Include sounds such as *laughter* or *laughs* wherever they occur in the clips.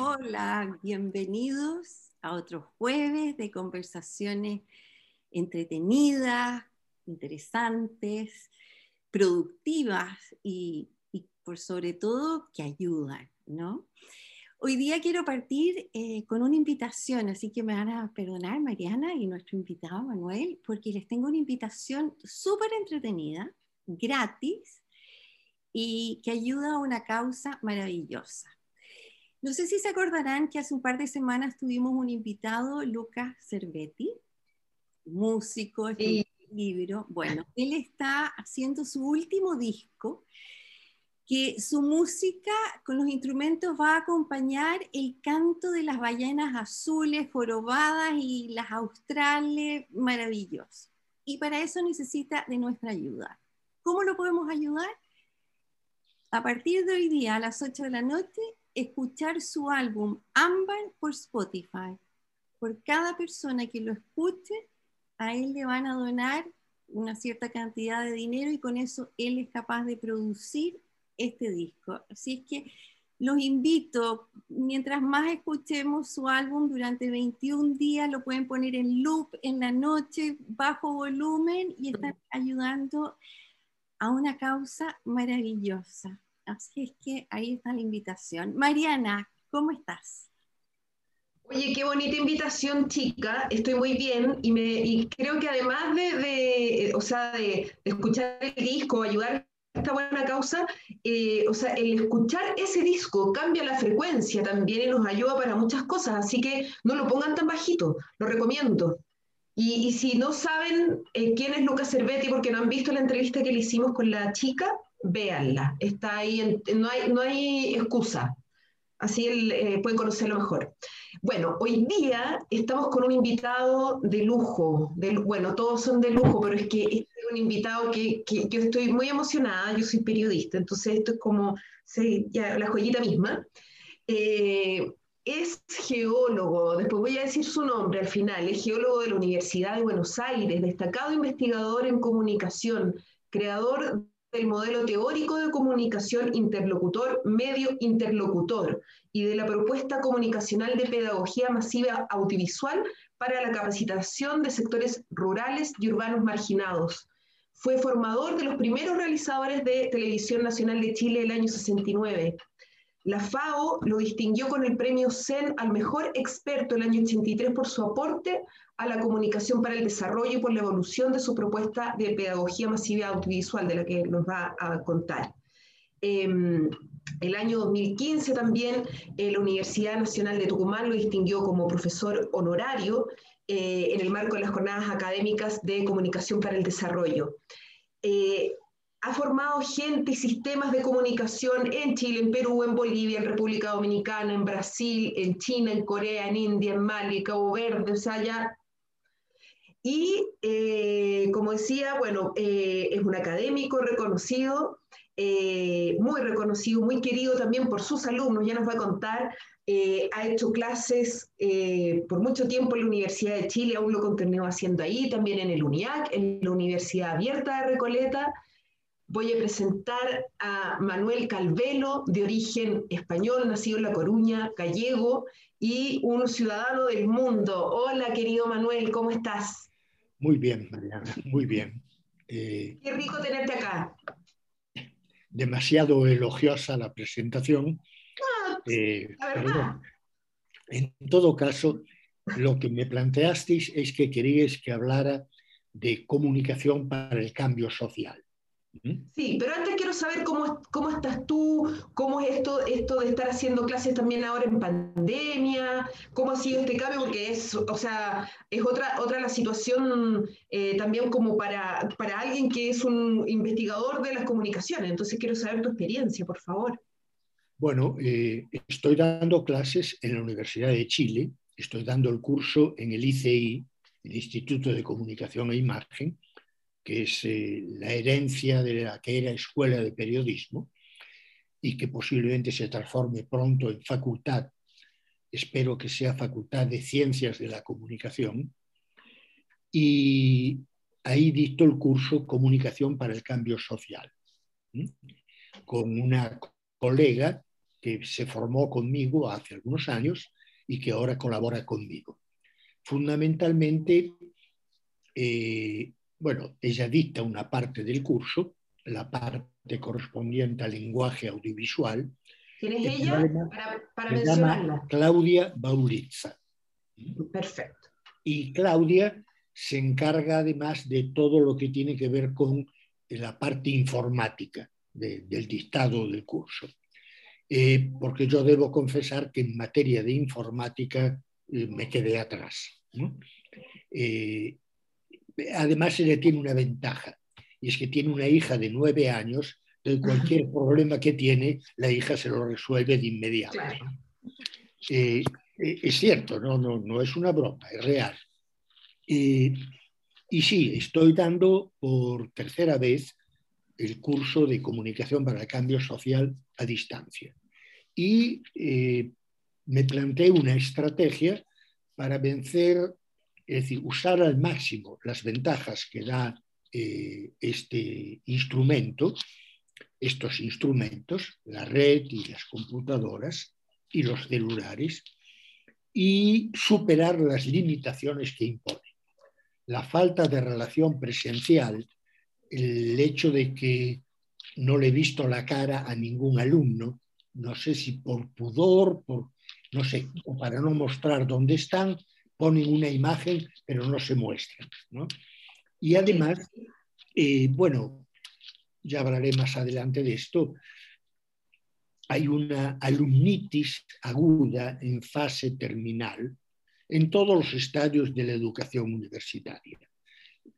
Hola, bienvenidos a otro jueves de conversaciones entretenidas, interesantes, productivas y, por sobre todo que ayudan, ¿no? Hoy día quiero partir eh, con una invitación, así que me van a perdonar Mariana y nuestro invitado Manuel, porque les tengo una invitación súper entretenida, gratis, y que ayuda a una causa maravillosa. No sé si se acordarán que hace un par de semanas tuvimos un invitado, Lucas Cervetti, músico, sí. libro. Bueno, él está haciendo su último disco, que su música con los instrumentos va a acompañar el canto de las ballenas azules, jorobadas y las australes, maravilloso. Y para eso necesita de nuestra ayuda. ¿Cómo lo podemos ayudar? A partir de hoy día, a las 8 de la noche, escuchar su álbum Ámbar por Spotify. Por cada persona que lo escuche, a él le van a donar una cierta cantidad de dinero y con eso él es capaz de producir este disco. Así es que los invito, mientras más escuchemos su álbum durante 21 días, lo pueden poner en loop en la noche, bajo volumen y están ayudando a una causa maravillosa. Así es que ahí está la invitación. Mariana, ¿cómo estás? Oye, qué bonita invitación, chica. Estoy muy bien y, creo que además de, o sea, de, escuchar el disco, ayudar a esta buena causa, eh, o sea, el escuchar ese disco cambia la frecuencia también y nos ayuda para muchas cosas. Así que no lo pongan tan bajito, lo recomiendo. Y, si no saben eh, quién es Lucas Cervetti porque no han visto la entrevista que le hicimos con la chica, véanla. Está ahí, no, hay, no hay excusa. Así él eh, puede conocerlo mejor. Bueno, hoy día estamos con un invitado de lujo. bueno, todos son de lujo, pero es que este es un invitado que, yo estoy muy emocionada. Yo soy periodista, entonces esto es como ya, la joyita misma. Eh, es geólogo, después voy a decir su nombre al final, es geólogo de la Universidad de Buenos Aires, destacado investigador en comunicación, creador del modelo teórico de comunicación interlocutor, medio interlocutor y de la propuesta comunicacional de pedagogía masiva audiovisual para la capacitación de sectores rurales y urbanos marginados. Fue formador de los primeros realizadores de Televisión Nacional de Chile el año 69. La FAO lo distinguió con el premio CEN al mejor experto el año 83 por su aporte a la comunicación para el desarrollo y por la evolución de su propuesta de pedagogía masiva audiovisual, de la que nos va a contar. Eh, el año 2015 también eh, la Universidad Nacional de Tucumán lo distinguió como profesor honorario eh, en el marco de las jornadas académicas de comunicación para el desarrollo. Eh, ha formado gente y sistemas de comunicación en Chile, en Perú, en Bolivia, en República Dominicana, en Brasil, en China, en Corea, en India, en Mali, Cabo Verde, o sea, ya y eh, como decía, bueno, eh, es un académico reconocido, eh, muy reconocido, muy querido también por sus alumnos, ya nos va a contar, ha hecho clases por mucho tiempo en la Universidad de Chile, aún lo continúa haciendo ahí, también en el UNIAC, en la Universidad Abierta de Recoleta. Voy a presentar a Manuel Calvelo, de origen español, nacido en La Coruña, gallego, y un ciudadano del mundo. Hola, querido Manuel, ¿cómo estás? Muy bien, Mariana, muy bien. Eh, Qué rico tenerte acá. Demasiado elogiosa la presentación. Ah, eh, en todo caso, lo que me planteasteis es que queríais que hablara de comunicación para el cambio social. Sí, pero antes quiero saber cómo, cómo estás tú, cómo es esto, esto de estar haciendo clases también ahora en pandemia, cómo ha sido este cambio, porque es, o sea, es otra, otra la situación eh, también como para, para alguien que es un investigador de las comunicaciones. Entonces quiero saber tu experiencia, por favor. Bueno, eh, estoy dando clases en la Universidad de Chile, estoy dando el curso en el ICI, el Instituto de Comunicación e Imagen, que es eh, la herencia de la que era escuela de periodismo y que posiblemente se transforme pronto en facultad, espero que sea facultad de ciencias de la comunicación. Y ahí dicto el curso Comunicación para el Cambio Social, con una colega que se formó conmigo hace algunos años y que ahora colabora conmigo. Fundamentalmente, eh, bueno, ella dicta una parte del curso, la parte correspondiente al lenguaje audiovisual. ¿Quién es ella? para, mencionarla. Claudia Baulitza. Perfecto. Y Claudia se encarga además de todo lo que tiene que ver con la parte informática del dictado del curso. Eh, porque yo debo confesar que en materia de informática eh, me quedé atrás. Eh, además, ella tiene una ventaja, y es que tiene una hija de nueve años, de cualquier problema que tiene, la hija se lo resuelve de inmediato. es cierto, no, no, no es una broma, es real. y sí, estoy dando por tercera vez el curso de comunicación para el cambio social a distancia. Y eh, me planteé una estrategia para vencer, es decir, usar al máximo las ventajas que da eh, este instrumento, estos instrumentos, la red y las computadoras y los celulares, y superar las limitaciones que imponen. La falta de relación presencial el hecho de que no le he visto la cara a ningún alumno, no sé si por pudor, por, no sé, o para no mostrar dónde están, ponen una imagen pero no se muestran. Y además, eh, bueno, ya hablaré más adelante de esto, hay una alumnitis aguda en fase terminal en todos los estadios de la educación universitaria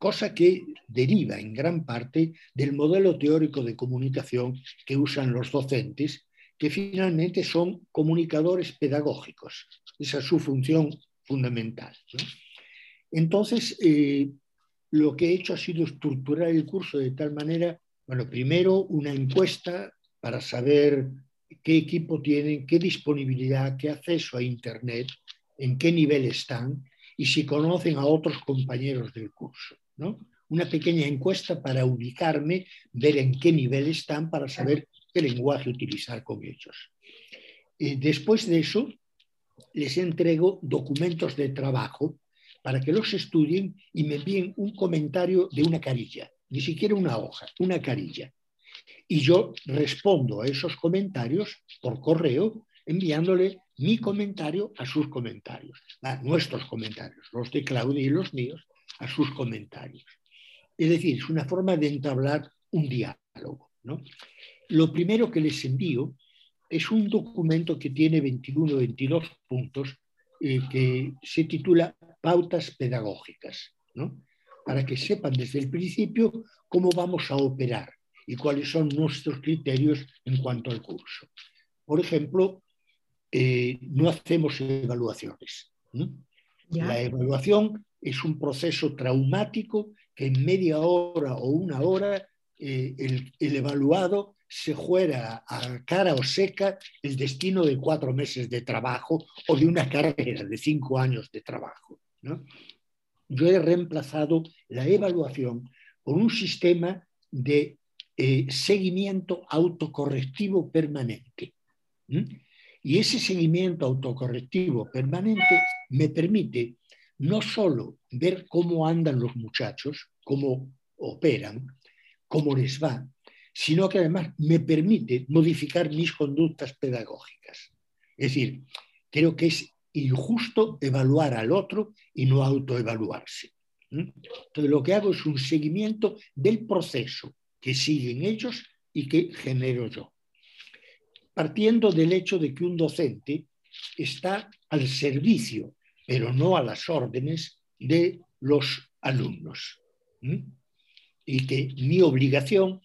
cosa que deriva en gran parte del modelo teórico de comunicación que usan los docentes, que finalmente son comunicadores pedagógicos. Esa es su función fundamental. Entonces, eh, lo que he hecho ha sido estructurar el curso de tal manera, bueno, primero una encuesta para saber qué equipo tienen, qué disponibilidad, qué acceso a Internet, en qué nivel están y si conocen a otros compañeros del curso. Una pequeña encuesta para ubicarme, ver en qué nivel están para saber qué lenguaje utilizar con ellos. después de eso, les entrego documentos de trabajo para que los estudien y me envíen un comentario de una carilla, ni siquiera una hoja, una carilla. Y yo respondo a esos comentarios por correo enviándole mi comentario a sus comentarios, a nuestros comentarios, los de Claudia y los míos, a sus comentarios. Es decir, es una forma de entablar un diálogo. Lo primero que les envío es un documento que tiene 21 22 puntos eh, que se titula Pautas Pedagógicas, para que sepan desde el principio cómo vamos a operar y cuáles son nuestros criterios en cuanto al curso. Por ejemplo, eh, no hacemos evaluaciones. La evaluación es un proceso traumático que en media hora o una hora eh, el, evaluado se juega a cara o seca el destino de cuatro meses de trabajo o de una carrera de cinco años de trabajo. Yo he reemplazado la evaluación por un sistema de eh, seguimiento autocorrectivo permanente. Y ese seguimiento autocorrectivo permanente me permite no solo ver cómo andan los muchachos, cómo operan, cómo les va, sino que además me permite modificar mis conductas pedagógicas. Es decir, creo que es injusto evaluar al otro y no autoevaluarse. Entonces lo que hago es un seguimiento del proceso que siguen ellos y que genero yo. Partiendo del hecho de que un docente está al servicio pero no a las órdenes de los alumnos. Y que mi obligación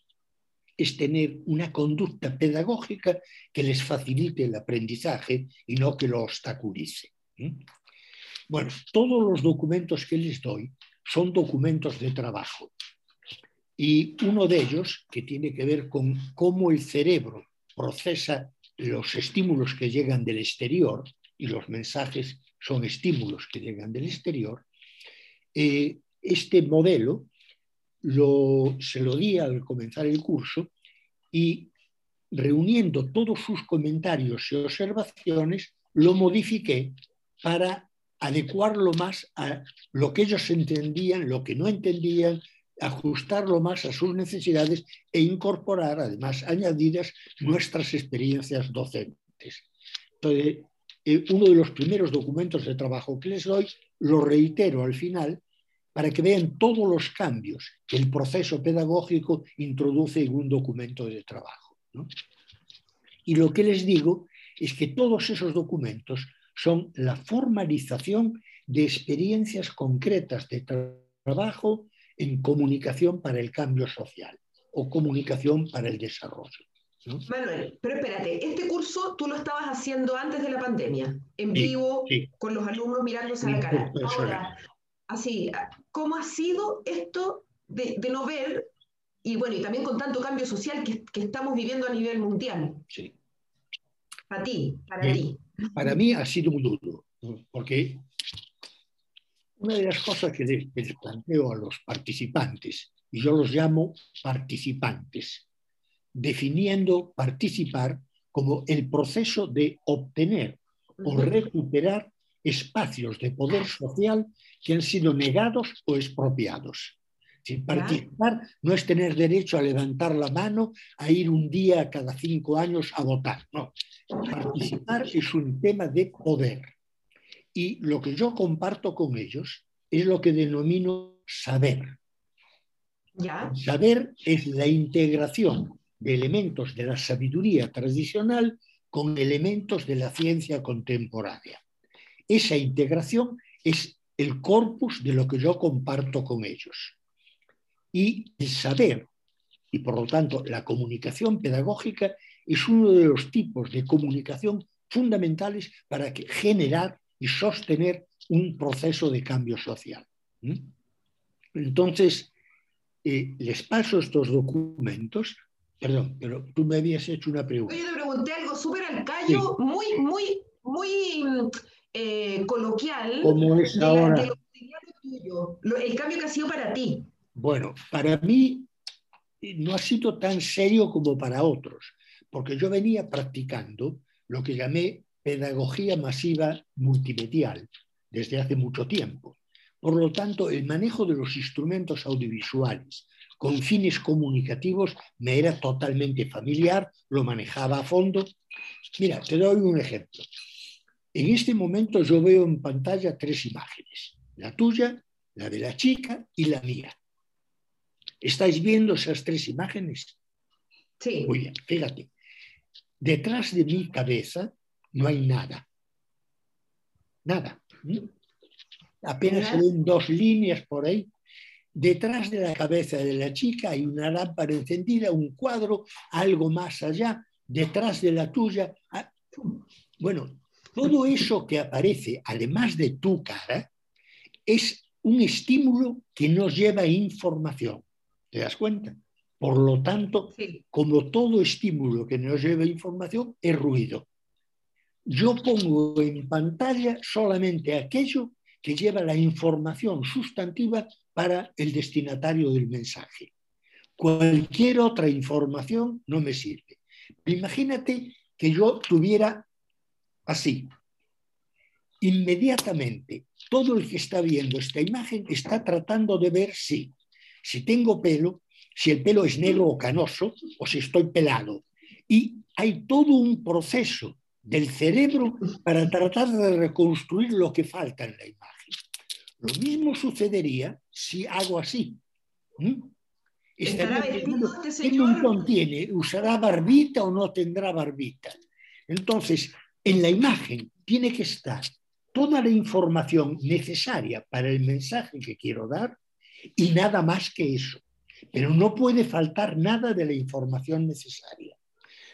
es tener una conducta pedagógica que les facilite el aprendizaje y no que lo obstaculice. Bueno, todos los documentos que les doy son documentos de trabajo. Y uno de ellos, que tiene que ver con cómo el cerebro procesa los estímulos que llegan del exterior y los mensajes son estímulos que llegan del exterior, eh, este modelo lo, se lo di al comenzar el curso y reuniendo todos sus comentarios y observaciones, lo modifiqué para adecuarlo más a lo que ellos entendían, lo que no entendían, ajustarlo más a sus necesidades e incorporar, además, añadidas nuestras experiencias docentes. Entonces, eh, uno de los primeros documentos de trabajo que les doy, lo reitero al final, para que vean todos los cambios que el proceso pedagógico introduce en un documento de trabajo. Y lo que les digo es que todos esos documentos son la formalización de experiencias concretas de trabajo en comunicación para el cambio social o comunicación para el desarrollo. Manuel, pero espérate, este curso tú lo estabas haciendo antes de la pandemia, en vivo, con los alumnos mirándose a la cara. Ahora, así, ¿cómo ha sido esto de, no ver, y bueno, y también con tanto cambio social que, estamos viviendo a nivel mundial? Sí. Para ti, para ti. Para mí ha sido muy duro, porque una de las cosas que les, planteo a los participantes, y yo los llamo participantes, definiendo participar como el proceso de obtener o recuperar espacios de poder social que han sido negados o expropiados. Sin participar no es tener derecho a levantar la mano, a ir un día cada cinco años a votar. No. Participar es un tema de poder. Y lo que yo comparto con ellos es lo que denomino saber. Saber es la integración de elementos de la sabiduría tradicional con elementos de la ciencia contemporánea. Esa integración es el corpus de lo que yo comparto con ellos. Y el saber, y por lo tanto la comunicación pedagógica, es uno de los tipos de comunicación fundamentales para generar y sostener un proceso de cambio social. Entonces, eh, les paso estos documentos. Perdón, pero tú me habías hecho una pregunta. Yo te pregunté algo súper al callo, muy, muy, muy eh, coloquial. ¿Cómo es ahora? el cambio que ha sido para ti. Bueno, para mí eh, no ha sido tan serio como para otros, porque yo venía practicando lo que llamé pedagogía masiva multimedial desde hace mucho tiempo. Por lo tanto, el manejo de los instrumentos audiovisuales con fines comunicativos me era totalmente familiar, lo manejaba a fondo. Mira, te doy un ejemplo. En este momento yo veo en pantalla tres imágenes, la tuya, la de la chica y la mía. ¿Estáis viendo esas tres imágenes? Sí. Muy bien, fíjate. Detrás de mi cabeza no hay nada. Nada. Apenas se ven dos líneas por ahí. Detrás de la cabeza de la chica hay una lámpara encendida, un cuadro, algo más allá. Detrás de la tuya. Ah, bueno, todo eso que aparece, además de tu cara, es un estímulo que nos lleva información. ¿Te das cuenta? Por lo tanto, como todo estímulo que nos lleva información, es ruido yo pongo en pantalla solamente aquello que lleva la información sustantiva para el destinatario del mensaje. Cualquier otra información no me sirve. Imagínate que yo tuviera así. Inmediatamente, todo el que está viendo esta imagen está tratando de ver si, si tengo pelo, si el pelo es negro o canoso, o si estoy pelado. Y hay todo un proceso del cerebro para tratar de reconstruir lo que falta en la imagen. Lo mismo sucedería si hago así. ¿Mm? este ¿Qué montón tiene? ¿Usará barbita o no tendrá barbita? Entonces, en la imagen tiene que estar toda la información necesaria para el mensaje que quiero dar y nada más que eso. Pero no puede faltar nada de la información necesaria.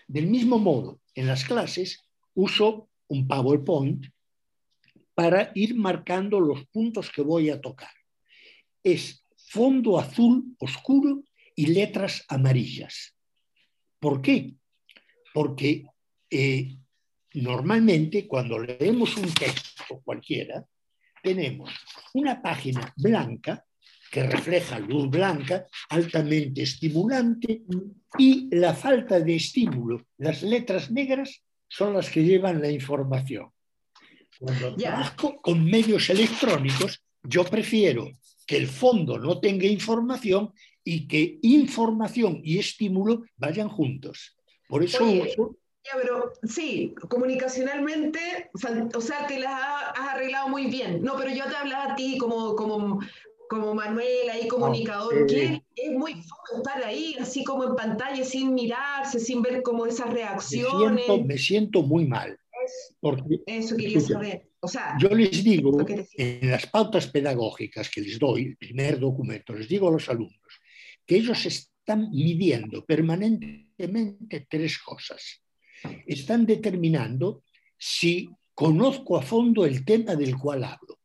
Del mismo modo, en las clases uso un PowerPoint para ir marcando los puntos que voy a tocar. Es fondo azul oscuro y letras amarillas. ¿Por qué? Porque eh, normalmente cuando leemos un texto cualquiera, tenemos una página blanca que refleja luz blanca, altamente estimulante, y la falta de estímulo, las letras negras, son las que llevan la información. Cuando trabajo con medios electrónicos, yo prefiero que el fondo no tenga información y que información y estímulo vayan juntos. Por eso ya, pero sí, comunicacionalmente, o sea, te las has arreglado muy bien. No, pero yo te hablaba a ti como, como, como Manuel, ahí comunicador, que es muy fácil estar ahí, así como en pantalla, sin mirarse, sin ver como esas reacciones. Me siento, muy mal. Porque, eso quería saber. O sea, yo les digo, en las pautas pedagógicas que les doy, el primer documento, les digo a los alumnos que ellos están midiendo permanentemente tres cosas están determinando si conozco a fondo el tema del cual hablo.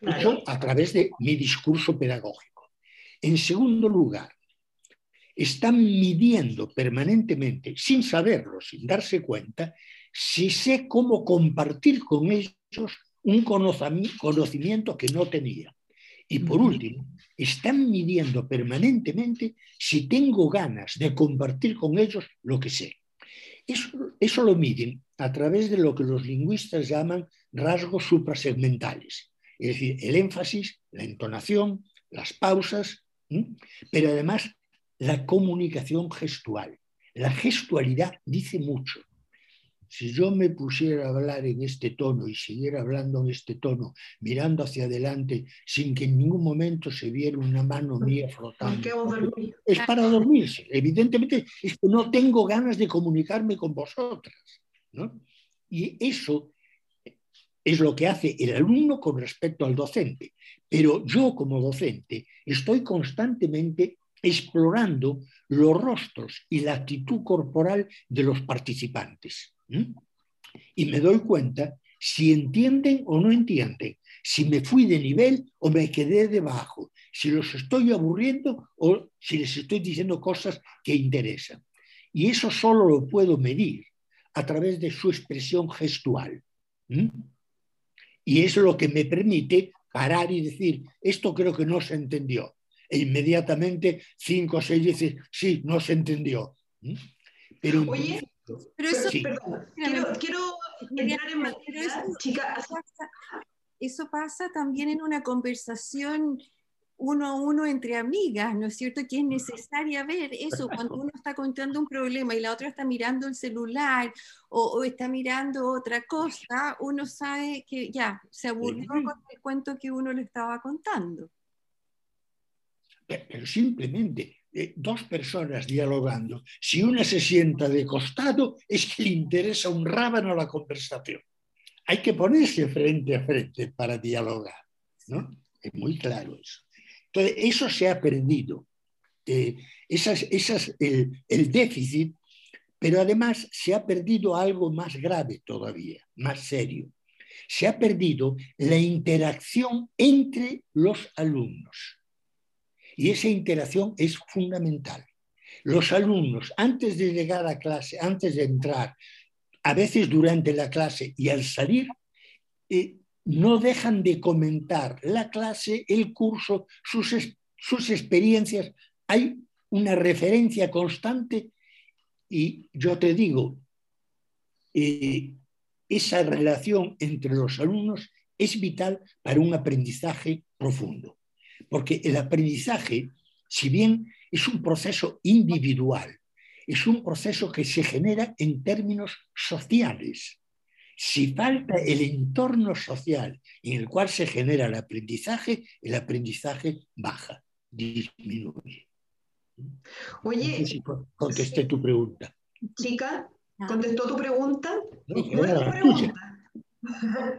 Eso a través de mi discurso pedagógico. En segundo lugar, están midiendo permanentemente, sin saberlo, sin darse cuenta, si sé cómo compartir con ellos un conocimiento que no tenía. Y por último, están midiendo permanentemente si tengo ganas de compartir con ellos lo que sé. Eso, lo miden a través de lo que los lingüistas llaman rasgos suprasegmentales, es decir, el énfasis, la entonación, las pausas, pero además la comunicación gestual. La gestualidad dice mucho si yo me pusiera a hablar en este tono y siguiera hablando en este tono, mirando hacia adelante, sin que en ningún momento se viera una mano mía flotando, es para dormirse. Evidentemente es que no tengo ganas de comunicarme con vosotras. Y eso es lo que hace el alumno con respecto al docente. Pero yo como docente estoy constantemente explorando los rostros y la actitud corporal de los participantes. Y me doy cuenta si entienden o no entienden, si me fui de nivel o me quedé debajo, si los estoy aburriendo o si les estoy diciendo cosas que interesan. Y eso solo lo puedo medir a través de su expresión gestual. Y es lo que me permite parar y decir, esto creo que no se entendió. E inmediatamente cinco o seis veces, sí, no se entendió. Pero pero eso, perdón, quiero, entrar en materia, eso, chica. Pasa, eso pasa también en una conversación uno a uno entre amigas, ¿no es cierto? Que es necesaria ver eso cuando uno está contando un problema y la otra está mirando el celular o, está mirando otra cosa, uno sabe que ya se aburrió con el cuento que uno le estaba contando. Pero simplemente eh, dos personas dialogando, si una se sienta de costado, es que le interesa un rábano la conversación. Hay que ponerse frente a frente para dialogar. ¿no? Es muy claro eso. Entonces, eso se ha perdido. Eh, esas, esas, el, el déficit, pero además se ha perdido algo más grave todavía, más serio. Se ha perdido la interacción entre los alumnos. Y esa interacción es fundamental. Los alumnos, antes de llegar a clase, antes de entrar, a veces durante la clase y al salir, eh, no dejan de comentar la clase, el curso, sus, experiencias. Hay una referencia constante y yo te digo, eh, esa relación entre los alumnos es vital para un aprendizaje profundo. Porque el aprendizaje, si bien es un proceso individual, es un proceso que se genera en términos sociales. Si falta el entorno social en el cual se genera el aprendizaje, el aprendizaje baja, disminuye. Oye, contesté tu pregunta. Chica, ¿contestó tu pregunta? No, pregunta.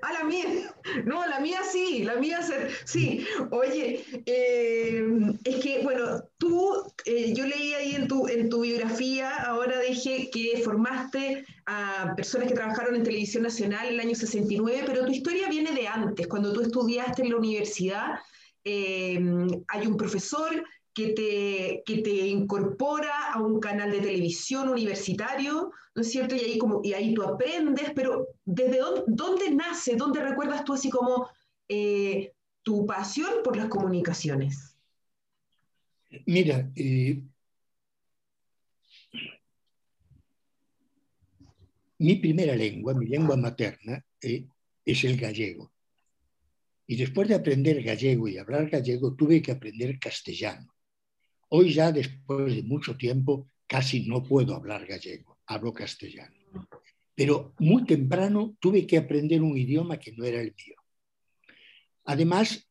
Ah, la mía. No, la mía sí, la mía sí. Oye, eh, es que, bueno, tú, eh, yo leí ahí en tu, en tu biografía, ahora dije que formaste a personas que trabajaron en Televisión Nacional en el año 69, pero tu historia viene de antes, cuando tú estudiaste en la universidad. Eh, hay un profesor que te, que te incorpora a un canal de televisión universitario, ¿no es cierto? Y ahí, como, y ahí tú aprendes, pero ¿desde dónde, nace, dónde recuerdas tú así como, eh, tu pasión por las comunicaciones? Mira, eh, mi primera lengua, mi lengua materna, eh, es el gallego. Y después de aprender gallego y hablar gallego, tuve que aprender castellano. Hoy ya, después de mucho tiempo, casi no puedo hablar gallego, hablo castellano. Pero muy temprano tuve que aprender un idioma que no era el mío. Además,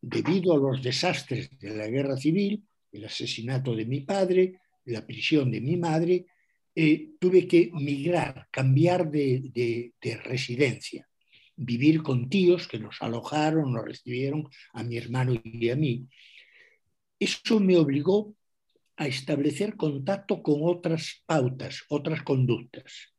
debido a los desastres de la guerra civil, el asesinato de mi padre, la prisión de mi madre, eh, tuve que migrar, cambiar de, residencia, vivir con tíos que nos alojaron, nos recibieron a mi hermano y a mí. Eso me obligó a establecer contacto con otras pautas, otras conductas.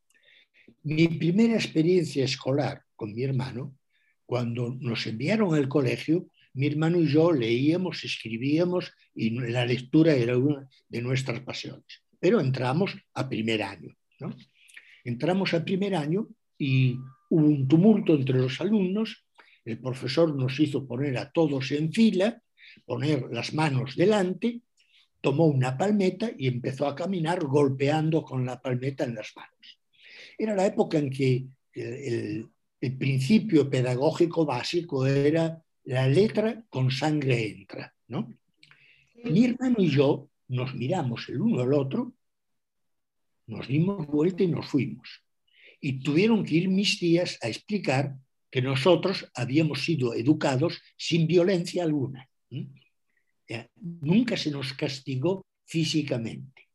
Mi primera experiencia escolar con mi hermano, cuando nos enviaron al colegio, mi hermano y yo leíamos, escribíamos y la lectura era una de nuestras pasiones. Pero entramos a primer año. ¿no? Entramos a primer año y hubo un tumulto entre los alumnos. El profesor nos hizo poner a todos en fila, poner las manos delante, tomó una palmeta y empezó a caminar golpeando con la palmeta en las manos. Era la época en que el, el principio pedagógico básico era la letra con sangre entra, ¿no? Mi hermano y yo nos miramos el uno al otro, nos dimos vuelta y nos fuimos. Y tuvieron que ir mis tías a explicar que nosotros habíamos sido educados sin violencia alguna. Nunca se nos castigó físicamente.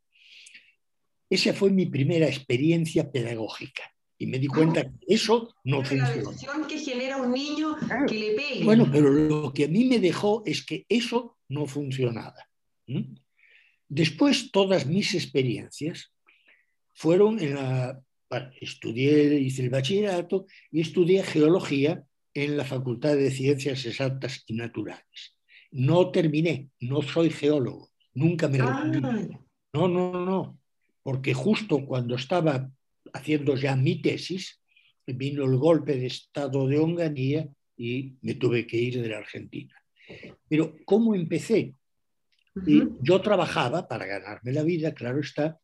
Esa fue mi primera experiencia pedagógica. Y me di cuenta que eso no funciona. La que genera un niño que le pegue. Bueno, pero lo que a mí me dejó es que eso no funcionaba. Después, todas mis experiencias fueron en la. estudié, hice el bachillerato y estudié geología en la Facultad de Ciencias Exactas y Naturales. No terminé, no soy geólogo, nunca me ah. No, no, no, porque justo cuando estaba haciendo ya mi tesis, vino el golpe de estado de Onganía y me tuve que ir de la Argentina. Pero ¿cómo empecé? yo trabajaba para ganarme la vida, claro está,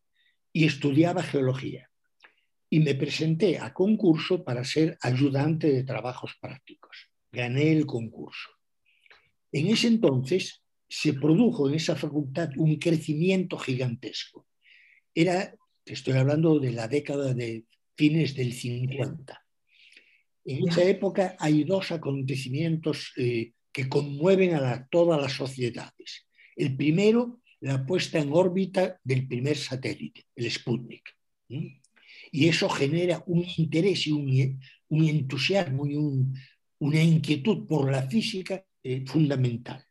y estudiaba geología. Y me presenté a concurso para ser ayudante de trabajos prácticos. Gané el concurso. En ese entonces se produjo en esa facultad un crecimiento gigantesco. Era estoy hablando de la década de fines del 50. En esa época hay dos acontecimientos eh, que conmueven a todas las sociedades. El primero, la puesta en órbita del primer satélite, el Sputnik. Y eso genera un interés y un, entusiasmo y una inquietud por la física eh, fundamental.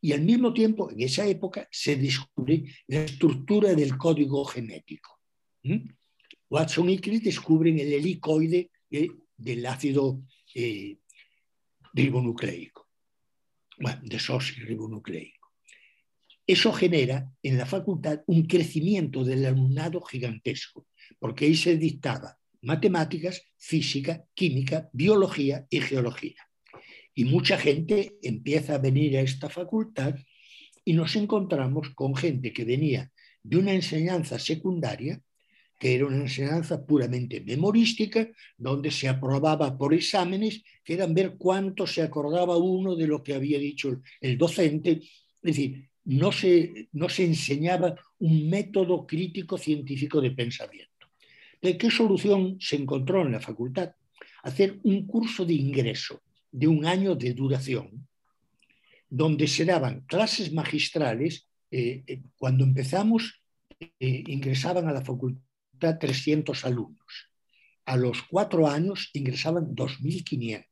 Y al mismo tiempo, en esa época, se descubre la estructura del código genético. Watson y Crick descubren el helicoide eh, del ácido eh, ribonucleico, bueno, ribonucleico. Eso genera en la facultad un crecimiento del alumnado gigantesco, porque ahí se dictaba matemáticas, física, química, biología y geología. Y mucha gente empieza a venir a esta facultad y nos encontramos con gente que venía de una enseñanza secundaria que era una enseñanza puramente memorística, donde se aprobaba por exámenes, que eran ver cuánto se acordaba uno de lo que había dicho el docente. Es decir, no se, no se enseñaba un método crítico científico de pensamiento. ¿De qué solución se encontró en la facultad? Hacer un curso de ingreso de un año de duración, donde se daban clases magistrales. Eh, eh, cuando empezamos, eh, ingresaban a la facultad 300 alumnos. A los cuatro años ingresaban 2.500.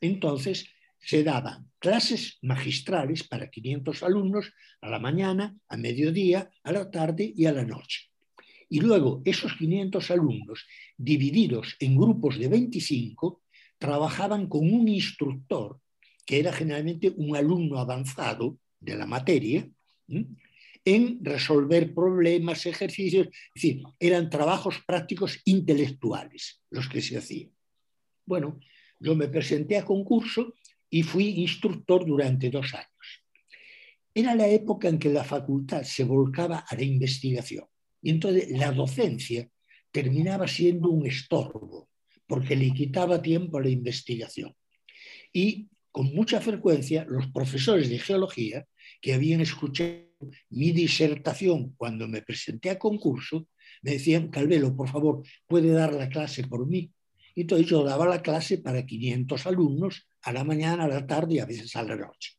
Entonces, se daban clases magistrales para 500 alumnos a la mañana, a mediodía, a la tarde y a la noche. Y luego esos 500 alumnos, divididos en grupos de 25, trabajaban con un instructor, que era generalmente un alumno avanzado de la materia, en resolver problemas, ejercicios, es decir, eran trabajos prácticos intelectuales los que se hacían. Bueno, yo me presenté a concurso y fui instructor durante dos años. Era la época en que la facultad se volcaba a la investigación y entonces la docencia terminaba siendo un estorbo porque le quitaba tiempo a la investigación. Y con mucha frecuencia los profesores de geología que habían escuchado mi disertación cuando me presenté a concurso, me decían, Calvelo, por favor, puede dar la clase por mí. Y entonces yo daba la clase para 500 alumnos a la mañana, a la tarde y a veces a la noche.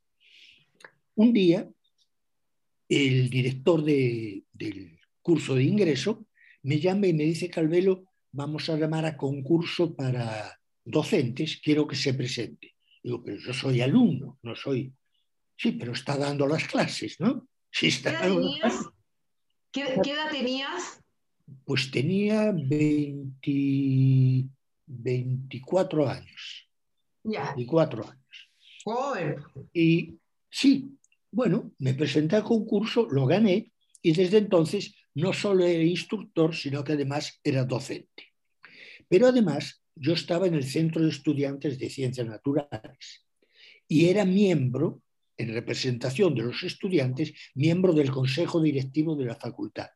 Un día, el director del curso de ingreso me llama y me dice, Calvelo, vamos a llamar a concurso para docentes, quiero que se presente. Digo, pero yo soy alumno, no soy... Sí, pero está dando las clases, ¿no? Sí, está ¿Qué, edad tenías? ¿Qué, edad tenías? Pues tenía 20, 24 años. Ya. 24 años. Joven. Y sí, bueno, me presenté al concurso, lo gané y desde entonces no solo era instructor, sino que además era docente. Pero además yo estaba en el Centro de Estudiantes de Ciencias Naturales y era miembro, en representación de los estudiantes, miembro del Consejo Directivo de la Facultad.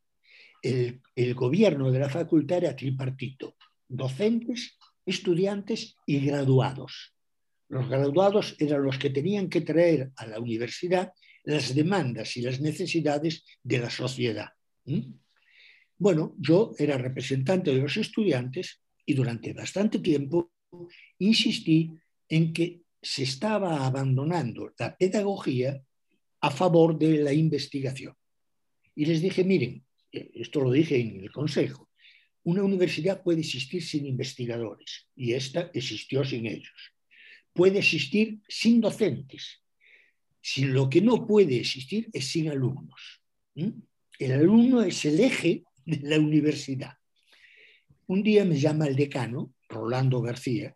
El, el gobierno de la facultad era tripartito, docentes, estudiantes y graduados. Los graduados eran los que tenían que traer a la universidad las demandas y las necesidades de la sociedad. Bueno, yo era representante de los estudiantes y durante bastante tiempo insistí en que se estaba abandonando la pedagogía a favor de la investigación. Y les dije, miren, eh, esto lo dije en el Consejo, una universidad puede existir sin investigadores y esta existió sin ellos. Puede existir sin docentes. Si lo que no puede existir es sin alumnos. El alumno es el eje de la universidad. Un día me llama el decano, Rolando García,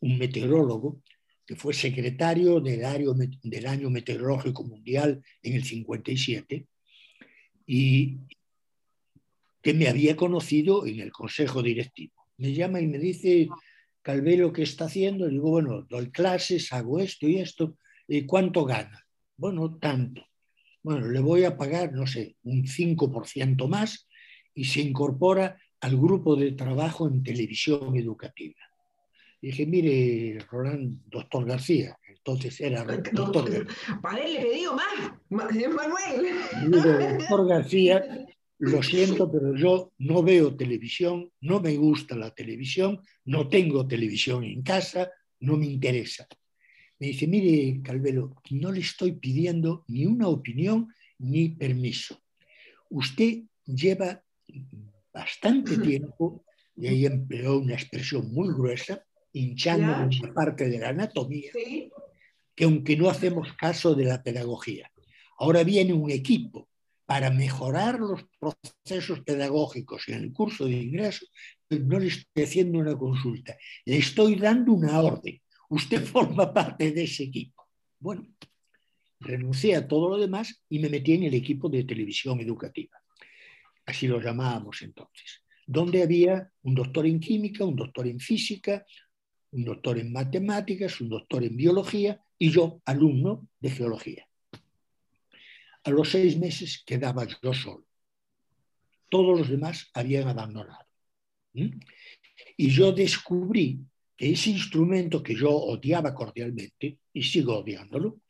un meteorólogo, que fue secretario del año, meteorológico mundial en el 57 y que me había conocido en el consejo directivo. Me llama y me dice, Calvero, ¿qué está haciendo? digo, bueno, doy clases, hago esto y esto. ¿Y cuánto gana? Bueno, tanto. Bueno, le voy a pagar, no sé, un 5% más y se incorpora al grupo de trabajo en televisión educativa. dije, mire, Roland, doctor García, entonces era doctor García. Para él le pedí más, Manuel. doctor García, lo siento, pero yo no veo televisión, no me gusta la televisión, no tengo televisión en casa, no me interesa. Me dice, mire, Calvelo, no le estoy pidiendo ni una opinión ni permiso. Usted lleva bastante tiempo, y ahí empleó una expresión muy gruesa, hinchando una parte de la anatomía, que aunque no hacemos caso de la pedagogía. Ahora viene un equipo para mejorar los procesos pedagógicos en el curso de ingreso, no le estoy haciendo una consulta, le estoy dando una orden. Usted *laughs* forma parte de ese equipo. Bueno, renuncié a todo lo demás y me metí en el equipo de televisión educativa. Así lo llamábamos entonces. Donde había un doctor en química, un doctor en física, un doctor en matemáticas, un doctor en biología y yo, alumno de geología. A los seis meses quedaba yo solo. Todos los demás habían abandonado. Y yo descubrí que ese instrumento que yo odiaba cordialmente, y sigo odiándolo,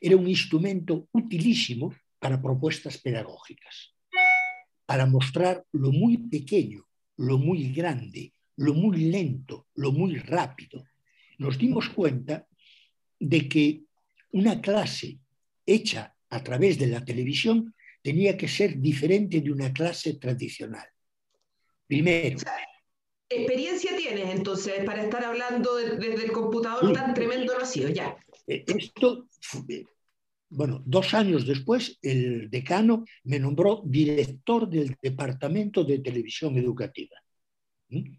era un instrumento utilísimo para propuestas pedagógicas, para mostrar lo muy pequeño, lo muy grande, lo muy lento, lo muy rápido. Nos dimos cuenta de que una clase hecha a través de la televisión tenía que ser diferente de una clase tradicional. Primero. Experiencia tienes entonces para estar hablando desde el computador tan tremendo vacío, ya. Eh, esto, bueno, dos años después, el decano me nombró director del Departamento de Televisión Educativa. ¿Mm?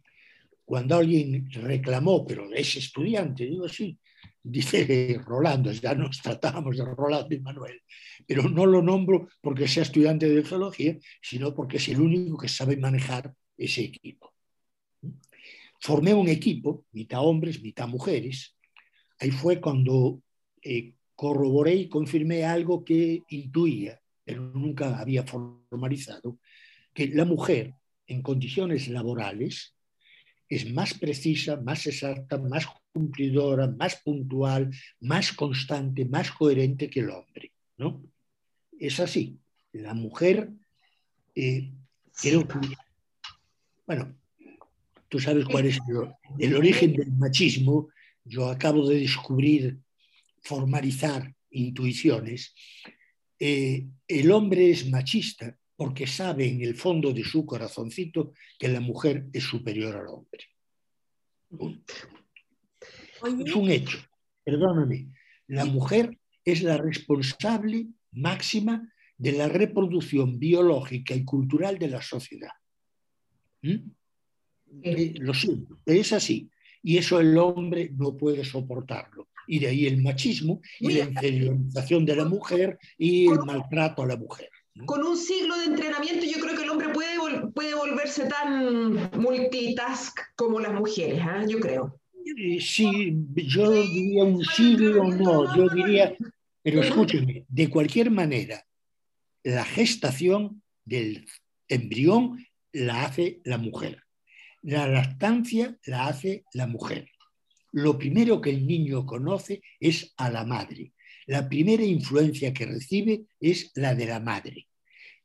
Cuando alguien reclamó, pero es estudiante, digo, sí, dice Rolando, ya nos tratamos de Rolando y Manuel, pero no lo nombro porque sea estudiante de geología, sino porque es el único que sabe manejar ese equipo. Formé un equipo, mitad hombres, mitad mujeres. Ahí fue cuando eh, corroboré y confirmé algo que intuía, pero nunca había formalizado, que la mujer en condiciones laborales es más precisa, más exacta, más cumplidora, más puntual, más constante, más coherente que el hombre. ¿no? Es así. La mujer, eh, creo que, bueno, tú sabes cuál es el, origen del machismo. Yo acabo de descubrir, formalizar intuiciones. Eh, el hombre es machista porque sabe en el fondo de su corazoncito que la mujer es superior al hombre. Es un hecho, perdóname. La mujer es la responsable máxima de la reproducción biológica y cultural de la sociedad. ¿Mm? Eh, lo siento, es así. Y eso el hombre no puede soportarlo. Y de ahí el machismo y la inferiorización de la mujer y el maltrato a la mujer con un siglo de entrenamiento yo creo que el hombre puede, puede volverse tan multitask como las mujeres, ¿eh? yo creo. Sí, yo diría un siglo, no, yo diría, pero escúcheme, de cualquier manera, la gestación del embrión la hace la mujer, la lactancia la hace la mujer. Lo primero que el niño conoce es a la madre la primera influencia que recibe es la de la madre.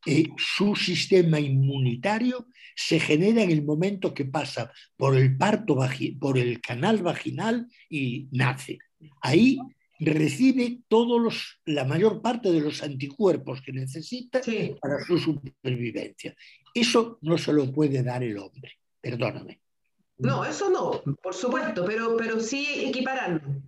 Eh, su sistema inmunitario se genera en el momento que pasa por el parto por el canal vaginal y nace. Ahí recibe todos los, la mayor parte de los anticuerpos que necesita para su supervivencia. Eso no se lo puede dar el hombre, perdóname. No, eso no, por supuesto, pero, pero sí equiparando.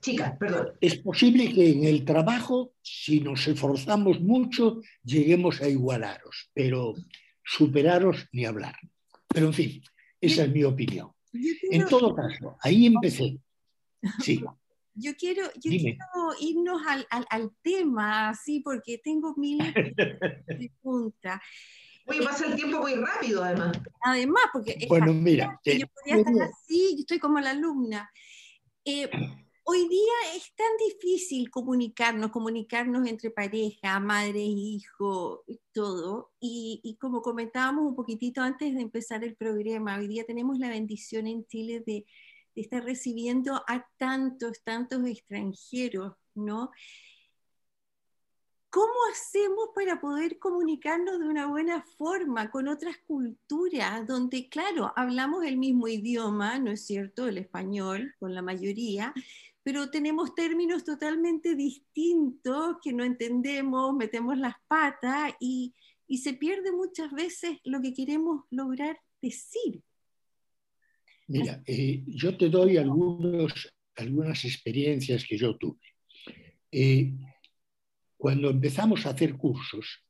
Chicas, perdón. Es posible que en el trabajo, si nos esforzamos mucho, lleguemos a igualaros, pero superaros ni hablar. Pero en fin, esa es mi opinión. En todo caso, ahí empecé. Sí. *laughs* Yo quiero, yo quiero irnos al, al, al, tema, sí, porque tengo miles de *laughs* preguntas. Oye, pasa el tiempo muy rápido, además. Además, porque bueno, mira, yo podría estar así, yo estoy como la alumna. Eh, hoy día es tan difícil comunicarnos, comunicarnos entre pareja, madre, hijo, todo. Y, y, como comentábamos un poquitito antes de empezar el programa, hoy día tenemos la bendición en Chile de, de estar recibiendo a tantos, tantos extranjeros, ¿no? ¿Cómo hacemos para poder comunicarnos de una buena forma con otras culturas donde, claro, hablamos el mismo idioma, ¿no es cierto? El español, con la mayoría, pero tenemos términos totalmente distintos que no entendemos, metemos las patas y, se pierde muchas veces lo que queremos lograr decir. Mira, eh, yo te doy algunas experiencias que yo tuve. Eh, cuando empezamos a hacer cursos,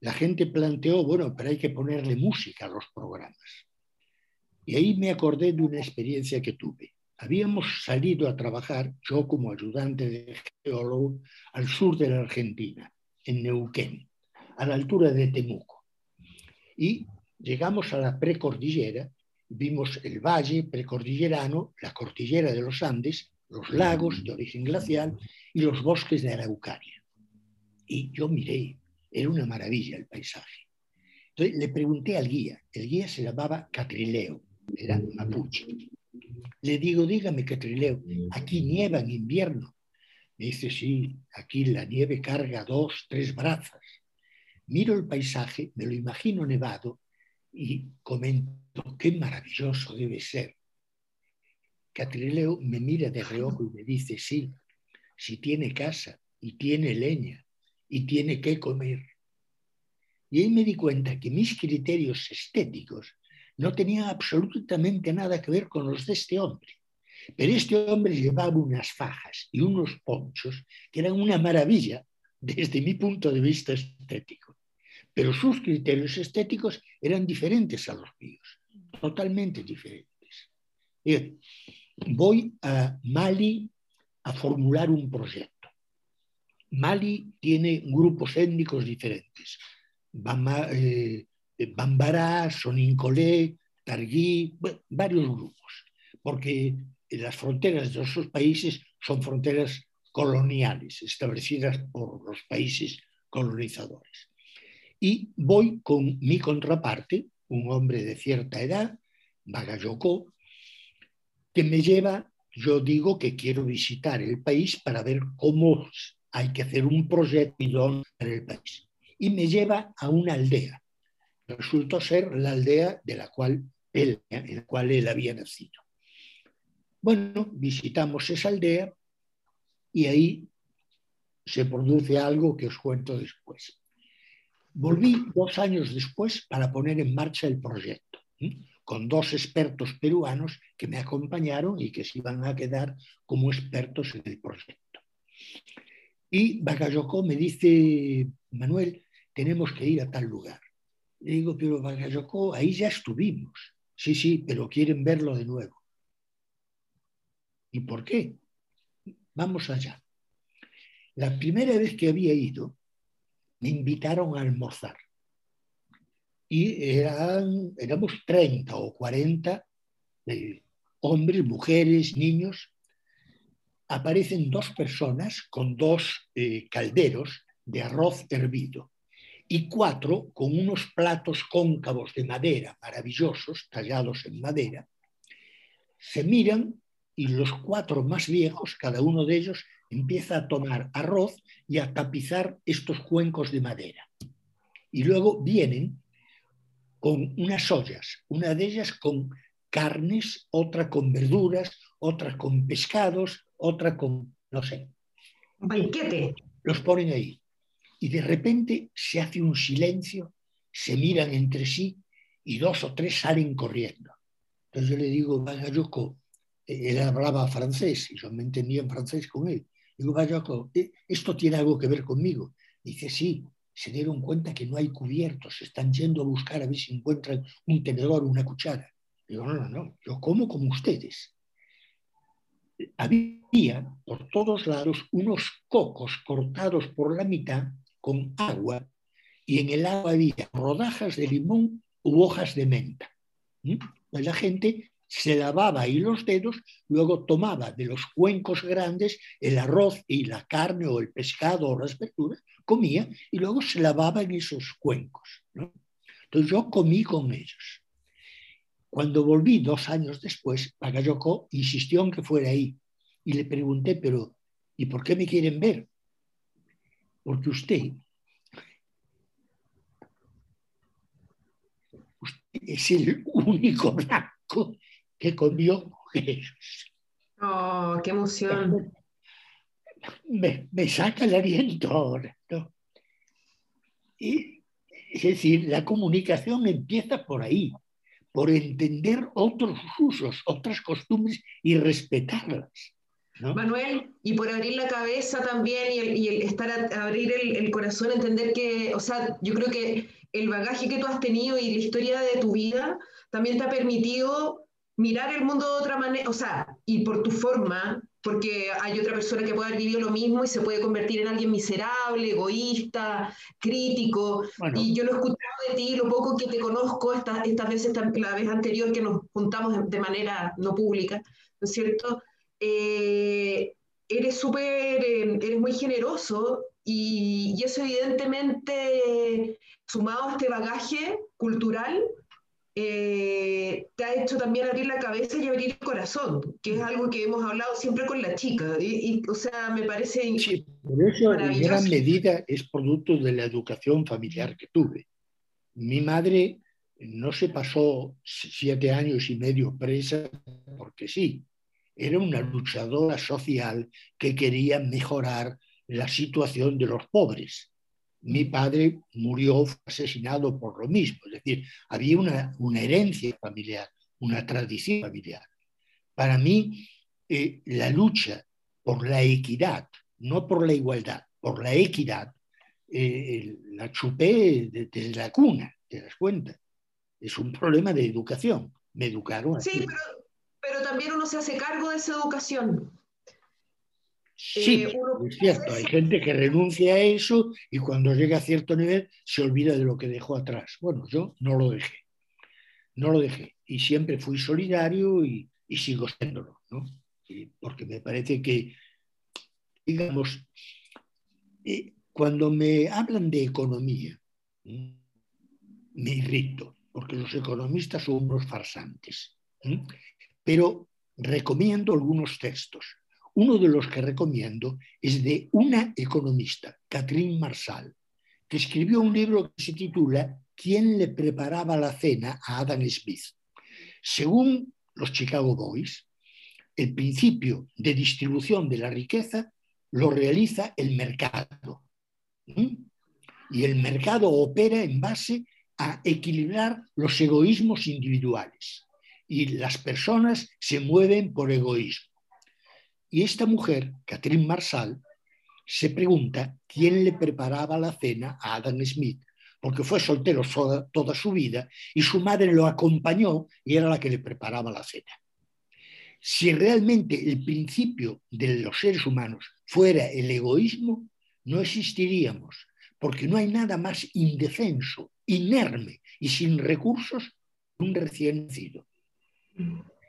la gente planteó, bueno, pero hay que ponerle música a los programas. Y ahí me acordé de una experiencia que tuve. Habíamos salido a trabajar, yo como ayudante de geólogo, al sur de la Argentina, en Neuquén, a la altura de Temuco. Y llegamos a la precordillera, vimos el valle precordillerano, la cordillera de los Andes, los lagos de origen glacial y los bosques de Araucaria. Y yo miré, era una maravilla el paisaje. Entonces le pregunté al guía, el guía se llamaba Catrileo, era mapuche. Le digo, dígame Catrileo, ¿aquí nieva en invierno? Me dice, sí, aquí la nieve carga dos, tres brazas. Miro el paisaje, me lo imagino nevado y comento, qué maravilloso debe ser. Catrileo me mira de reojo y me dice, sí, si tiene casa y tiene leña y tiene que comer. Y ahí me di cuenta que mis criterios estéticos no tenían absolutamente nada que ver con los de este hombre. Pero este hombre llevaba unas fajas y unos ponchos que eran una maravilla desde mi punto de vista estético. Pero sus criterios estéticos eran diferentes a los míos, totalmente diferentes. voy a Mali a formular un proyecto. Mali tiene grupos étnicos diferentes. Eh, Bambará, Sonincolé, Targuí, varios grupos. porque las fronteras de esos países son fronteras coloniales, establecidas por los países colonizadores. Y voy con mi contraparte, un hombre de cierta edad, Bagayoko, que me lleva, yo digo que quiero visitar el país para ver cómo hay que hacer un proyecto para el país. Y me lleva a una aldea. Resultó ser la aldea de la cual él, en la cual él había nacido. Bueno, visitamos esa aldea y ahí se produce algo que os cuento después. Volví dos años después para poner en marcha el proyecto, con dos expertos peruanos que me acompañaron y que se iban a quedar como expertos en el proyecto. Y Bagayoko me dice, Manuel, tenemos que ir a tal lugar. Le digo, pero Bagayoko, ahí ya estuvimos. Sí, sí, pero quieren verlo de nuevo. ¿Y por qué? Vamos allá. La primera vez que había ido, me invitaron a almorzar. Y eran, éramos 30 o 40 eh, hombres, mujeres, niños. Aparecen dos personas con dos eh, calderos de arroz hervido y cuatro con unos platos cóncavos de madera maravillosos, tallados en madera. Se miran y los cuatro más viejos, cada uno de ellos, empieza a tomar arroz y a tapizar estos cuencos de madera. Y luego vienen con unas ollas, una de ellas con carnes, otra con verduras, otra con pescados, otra con, no sé. Banquete. Los ponen ahí. Y de repente se hace un silencio, se miran entre sí y dos o tres salen corriendo. Entonces yo le digo, vaya Yoko, él hablaba francés y yo me entendía en francés con él. Digo, vaya, eh, ¿esto tiene algo que ver conmigo? Dice, sí, se dieron cuenta que no hay cubiertos, están yendo a buscar a ver si encuentran un tenedor o una cuchara. Digo, no, no, no, yo como como ustedes. Había por todos lados unos cocos cortados por la mitad con agua y en el agua había rodajas de limón u hojas de menta. Pues la gente se lavaba ahí los dedos, luego tomaba de los cuencos grandes el arroz y la carne o el pescado o las verduras, comía y luego se lavaba en esos cuencos. Entonces yo comí con ellos. Cuando volví dos años después, Bagayoko insistió en que fuera ahí y le pregunté, pero ¿y por qué me quieren ver? Porque usted, usted es el único blanco que comió mujeres. Oh, qué emoción. Me, me saca el aliento ahora. ¿no? Y, es decir, la comunicación empieza por ahí, por entender otros usos, otras costumbres y respetarlas. ¿no? Manuel, y por abrir la cabeza también y el, y el estar a, abrir el, el, corazón, entender que, o sea, yo creo que el bagaje que tú has tenido y la historia de tu vida también te ha permitido mirar el mundo de otra manera, o sea, y por tu forma, porque hay otra persona que puede haber vivido lo mismo y se puede convertir en alguien miserable, egoísta, crítico. Bueno. Y yo lo de ti, lo poco que te conozco, estas esta veces, la vez anterior que nos juntamos de manera no pública, ¿no es cierto? Eh, eres súper, eh, eres muy generoso y, y eso evidentemente, sumado a este bagaje cultural, eh, te ha hecho también abrir la cabeza y abrir el corazón, que es algo que hemos hablado siempre con la chica. Y, y o sea, me parece sí, por eso en gran medida es producto de la educación familiar que tuve. Mi madre no se pasó siete años y medio presa porque sí, era una luchadora social que quería mejorar la situación de los pobres mi padre murió asesinado por lo mismo. Es decir, había una, herencia familiar, una tradición familiar. Para mí, eh, la lucha por la equidad, no por la igualdad, por la equidad, eh, la chupé desde la cuna, te das cuenta. Es un problema de educación. Me educaron así. Sí, pero, pero también uno se hace cargo de esa educación. Sí, eh, es cierto, hay gente que renuncia a eso y cuando llega a cierto nivel se olvida de lo que dejó atrás. Bueno, yo no lo dejé, no lo dejé y siempre fui solidario y y sigo siéndolo, ¿no? porque me parece que, digamos, eh, cuando me hablan de economía, me irrito, porque los economistas son unos farsantes. Pero recomiendo algunos textos. Uno de los que recomiendo es de una economista, Catherine Marsal, que escribió un libro que se titula ¿Quién le preparaba la cena a Adam Smith? Según los Chicago Boys, el principio de distribución de la riqueza lo realiza el mercado. Y el mercado opera en base a equilibrar los egoísmos individuales. Y las personas se mueven por egoísmo. Y esta mujer, Catherine Marsal, se pregunta quién le preparaba la cena a Adam Smith, porque fue soltero toda, su vida y su madre lo acompañó y era la que le preparaba la cena. Si realmente el principio de los seres humanos fuera el egoísmo, no existiríamos, porque no hay nada más indefenso, inerme y sin recursos que un recién nacido.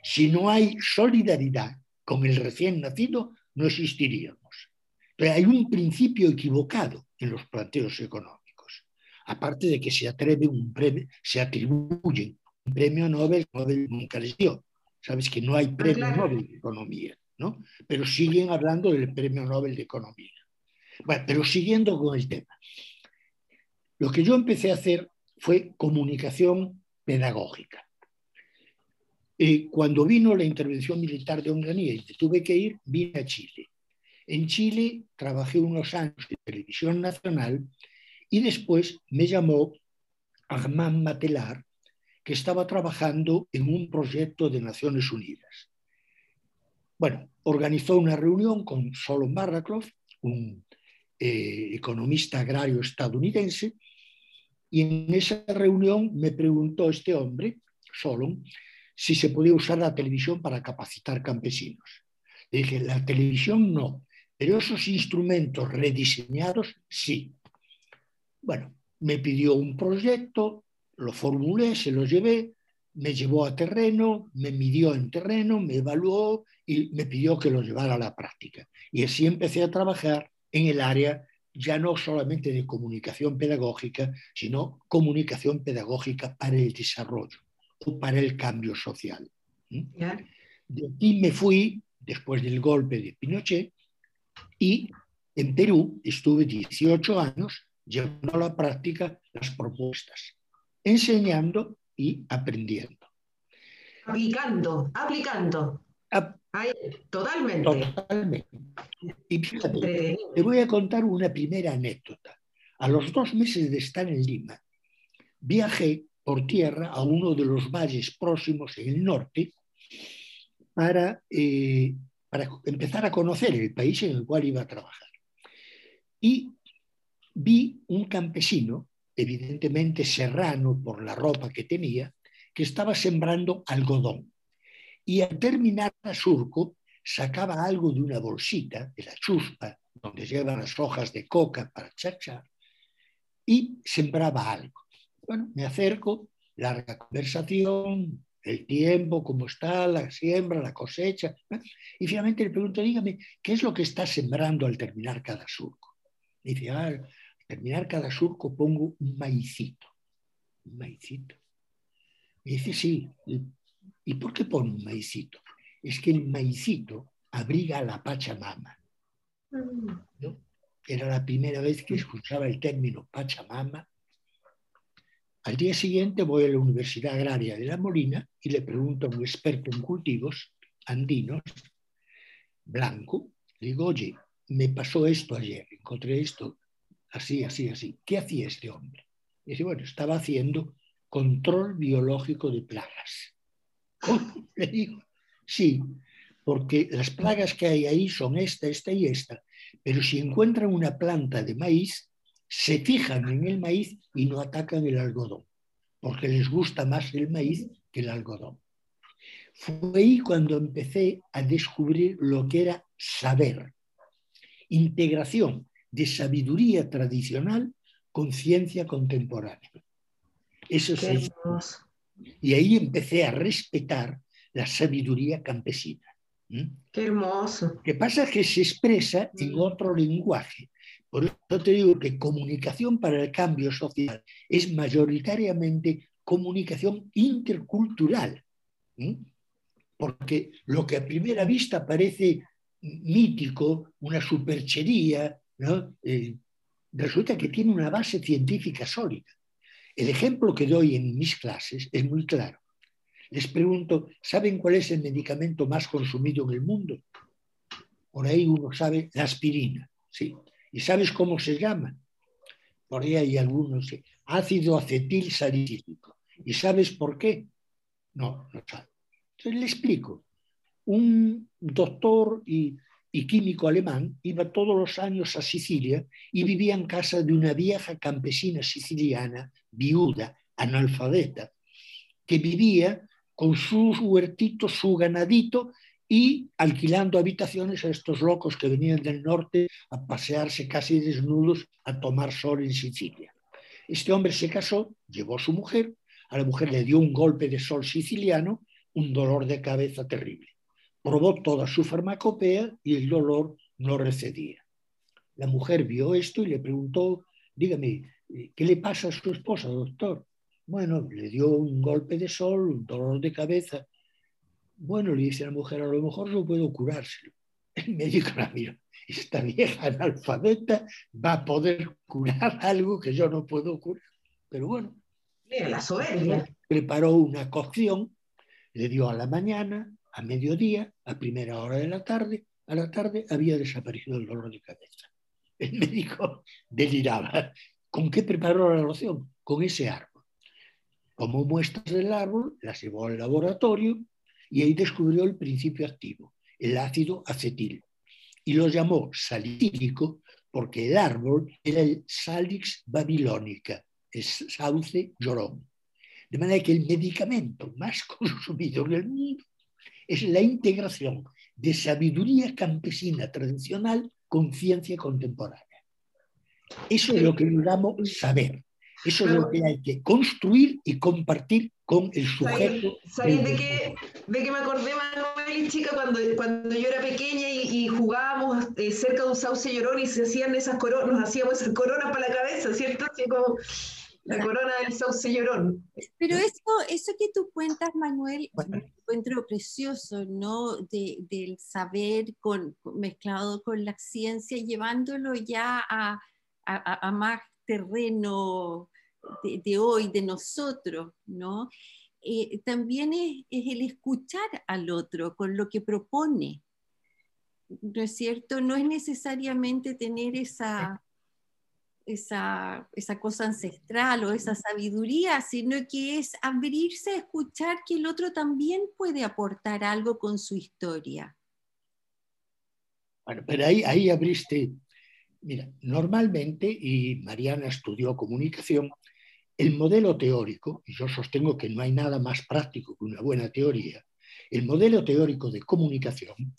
Si no hay solidaridad con el recién nacido, no existiríamos. Pero hay un principio equivocado en los planteos económicos. Aparte de que se, atreve un premio, se atribuye un premio Nobel, Nobel nunca les dio. Sabes que no hay premio Nobel de Economía, ¿no? Pero siguen hablando del premio Nobel de Economía. Bueno, pero siguiendo con el tema. Lo que yo empecé a hacer fue comunicación pedagógica. Y cuando vino la intervención militar de Onganía y tuve que ir, vine a Chile. En Chile trabajé unos años en televisión nacional y después me llamó Armand Matelar, que estaba trabajando en un proyecto de Naciones Unidas. Bueno, organizó una reunión con Solon Barraclough, un eh, economista agrario estadounidense, y en esa reunión me preguntó este hombre, Solon, si se podía usar la televisión para capacitar campesinos. Le dije, la televisión no, pero esos instrumentos rediseñados, sí. Bueno, me pidió un proyecto, lo formulé, se lo llevé, me llevó a terreno, me midió en terreno, me evaluó y me pidió que lo llevara a la práctica. Y así empecé a trabajar en el área ya no solamente de comunicación pedagógica, sino comunicación pedagógica para el desarrollo o para el cambio social. De aquí me fui, después del golpe de Pinochet, y en Perú estuve 18 años llevando a la práctica las propuestas, enseñando y aprendiendo. Aplicando, aplicando. Totalmente. Totalmente. Y fíjate, te voy a contar una primera anécdota. A los dos meses de estar en Lima, viajé por tierra a uno de los valles próximos en el norte para eh, para empezar a conocer el país en el cual iba a trabajar. Y vi un campesino, evidentemente serrano por la ropa que tenía, que estaba sembrando algodón. Y al terminar el surco, sacaba algo de una bolsita, de la chuspa, donde llevan las hojas de coca para chachar, y sembraba algo. Bueno, me acerco, larga conversación, el tiempo, cómo está la siembra, la cosecha. Y finalmente le pregunto, dígame, ¿qué es lo que está sembrando al terminar cada surco? dice, ah, al terminar cada surco pongo un maicito. Un maicito. Me dice, sí. ¿Y por qué pone un maicito? Es que el maicito abriga a la Pachamama. ¿no? Era la primera vez que escuchaba el término Pachamama al día siguiente voy a la Universidad Agraria de La Molina y le pregunto a un experto en cultivos andinos, blanco, le digo, oye, me pasó esto ayer, encontré esto así, así, así. ¿Qué hacía este hombre? Y dice, bueno, estaba haciendo control biológico de plagas. *laughs* le digo, sí, porque las plagas que hay ahí son esta, esta y esta, pero si encuentran una planta de maíz, se fijan en el maíz y no atacan el algodón, porque les gusta más el maíz que el algodón. Fue ahí cuando empecé a descubrir lo que era saber, integración de sabiduría tradicional con ciencia contemporánea. Eso es Y ahí empecé a respetar la sabiduría campesina. Qué hermoso. ¿Qué pasa es que se expresa en mm. otro lenguaje. Por eso te digo que comunicación para el cambio social es mayoritariamente comunicación intercultural. Porque lo que a primera vista parece mítico, una superchería, eh, resulta que tiene una base científica sólida. El ejemplo que doy en mis clases es muy claro. Les pregunto, ¿saben cuál es el medicamento más consumido en el mundo? Por ahí uno sabe la aspirina, ¿sí? ¿Y sabes cómo se llama? Por ahí hay algunos, ácido acetil salicílico. ¿Y sabes por qué? No, no sabe. Entonces le explico. Un doctor y, y químico alemán iba todos los años a Sicilia y vivía en casa de una vieja campesina siciliana, viuda, analfabeta, que vivía con sus huertitos, su ganadito y alquilando habitaciones a estos locos que venían del norte a pasearse casi desnudos a tomar sol en Sicilia. Este hombre se casó, llevó a su mujer, a la mujer le dio un golpe de sol siciliano, un dolor de cabeza terrible. Probó toda su farmacopea y el dolor no recedía. La mujer vio esto y le preguntó, dígame, ¿qué le pasa a su esposa, doctor? Bueno, le dio un golpe de sol, un dolor de cabeza. Bueno, le dice la mujer, a lo mejor no puedo curárselo. *laughs* El médico la miró, esta vieja analfabeta va a poder curar algo que yo no puedo curar. Pero bueno. La soberbia. Preparó una cocción, le dio a la mañana, a mediodía, a primera hora de la tarde, a la tarde había desaparecido el dolor de cabeza. El médico *laughs* deliraba. ¿Con qué preparó la loción? Con ese árbol tomó muestras del árbol, las llevó al laboratorio y ahí descubrió el principio activo, el ácido acetil. Y lo llamó salicílico porque el árbol era el Salix babilónica, es sauce llorón. De manera que el medicamento más *laughs* consumido en el mundo es la integración de sabiduría campesina tradicional con ciencia contemporánea. Eso es lo que llamamos saber. Eso es lo que hay que construir y compartir con el sujeto. ¿Sabes de qué, de qué me acordé, Manuel y chica, cuando, cuando yo era pequeña y, jugábamos eh, cerca de un sauce llorón y se hacían esas coronas, nos hacíamos esas coronas para la cabeza, ¿cierto? Así como la corona del sauce llorón. Pero eso, eso que tú cuentas, Manuel, me encuentro precioso, ¿no? De, del saber con, mezclado con la ciencia, llevándolo ya a, a, a más terreno de, hoy, de nosotros, ¿no? Eh, también es, el escuchar al otro con lo que propone, ¿no es cierto? No es necesariamente tener esa, esa, esa, cosa ancestral o esa sabiduría, sino que es abrirse a escuchar que el otro también puede aportar algo con su historia. Bueno, pero ahí, ahí abriste Mira, normalmente, y Mariana estudió comunicación, el modelo teórico, y yo sostengo que no hay nada más práctico que una buena teoría, el modelo teórico de comunicación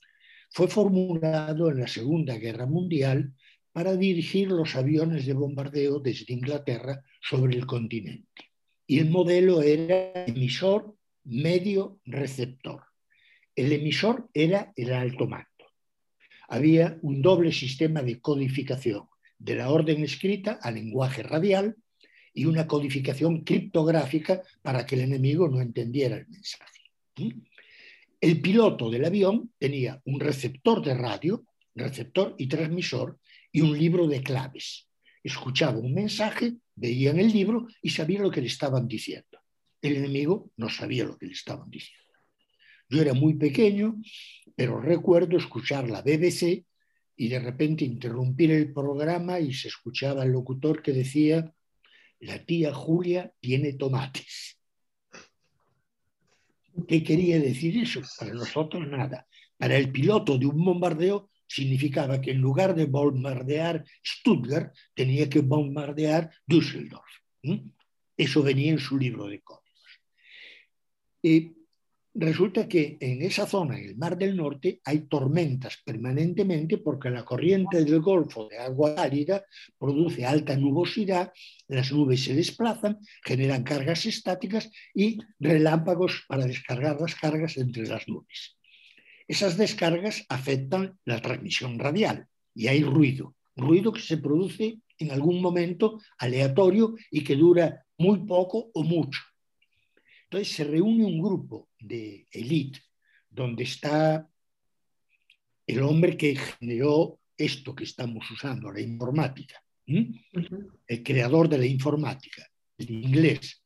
fue formulado en la Segunda Guerra Mundial para dirigir los aviones de bombardeo desde Inglaterra sobre el continente. Y el modelo era emisor, medio, receptor. El emisor era el alto mando había un doble sistema de codificación, de la orden escrita al lenguaje radial y una codificación criptográfica para que el enemigo no entendiera el mensaje. El piloto del avión tenía un receptor de radio, receptor y transmisor, y un libro de claves. Escuchaba un mensaje, veía en el libro y sabía lo que le estaban diciendo. El enemigo no sabía lo que le estaban diciendo. Yo era muy pequeño, pero recuerdo escuchar la BBC y de repente interrumpir el programa y se escuchaba el locutor que decía, la tía Julia tiene tomates. ¿Qué quería decir eso? Para nosotros nada. Para el piloto de un bombardeo significaba que en lugar de bombardear Stuttgart, tenía que bombardear Düsseldorf. Eso venía en su libro de códigos. Eh, resulta que en esa zona, en el Mar del Norte, hay tormentas permanentemente porque la corriente del Golfo de agua árida produce alta nubosidad, las nubes se desplazan, generan cargas estáticas y relámpagos para descargar las cargas entre las nubes. Esas descargas afectan la transmisión radial y hay ruido, ruido que se produce en algún momento aleatorio y que dura muy poco o mucho. Entonces se reúne un grupo de élite donde está el hombre que generó esto que estamos usando, la informática, el creador de la informática, el inglés,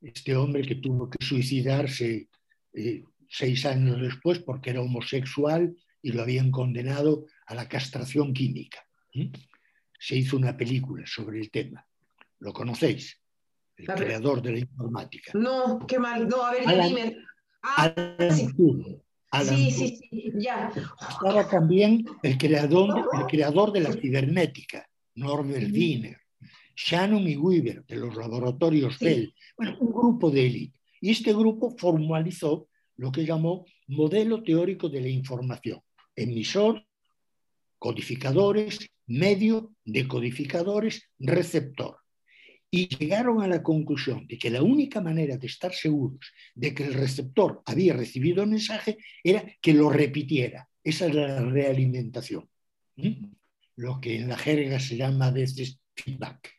este hombre que tuvo que suicidarse eh, seis años después porque era homosexual y lo habían condenado a la castración química. Se hizo una película sobre el tema. ¿Lo conocéis? El creador de la informática. No, qué mal. No, a ver, dime. Ah, sí. sí, sí, sí, ya. Estaba también el creador, el creador de la cibernética, Norbert Wiener, Shannon y Weaver, de los laboratorios Bell. Bueno, un grupo de élite. Y este grupo formalizó lo que llamó modelo teórico de la información. Emisor, codificadores, medio, decodificadores, receptor y llegaron a la conclusión de que la única manera de estar seguros de que el receptor había recibido el mensaje era que lo repitiera. Esa es la realimentación. Lo que en la jerga se llama a veces feedback.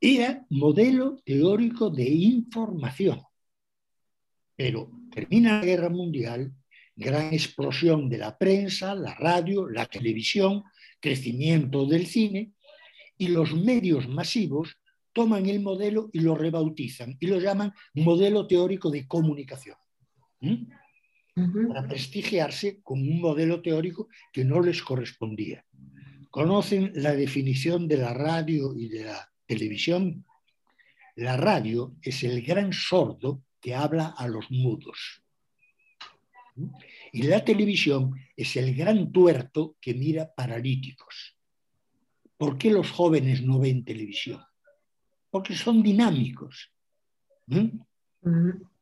Era modelo teórico de información. Pero termina la guerra mundial, gran explosión de la prensa, la radio, la televisión, crecimiento del cine, y los medios masivos toman el modelo y lo rebautizan y lo llaman modelo teórico de comunicación. Para prestigiarse como un modelo teórico que no les correspondía. ¿Conocen la definición de la radio y de la televisión? La radio es el gran sordo que habla a los mudos. Y la televisión es el gran tuerto que mira paralíticos. ¿Por qué los jóvenes no ven televisión? Porque son dinámicos.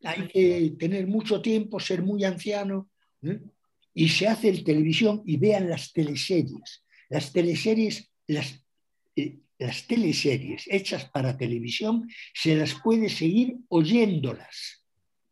Hay que tener mucho tiempo, ser muy anciano, y se hace el televisión y vean las teleseries. Las teleseries, las, eh, las teleseries hechas para televisión, se las puede seguir oyéndolas.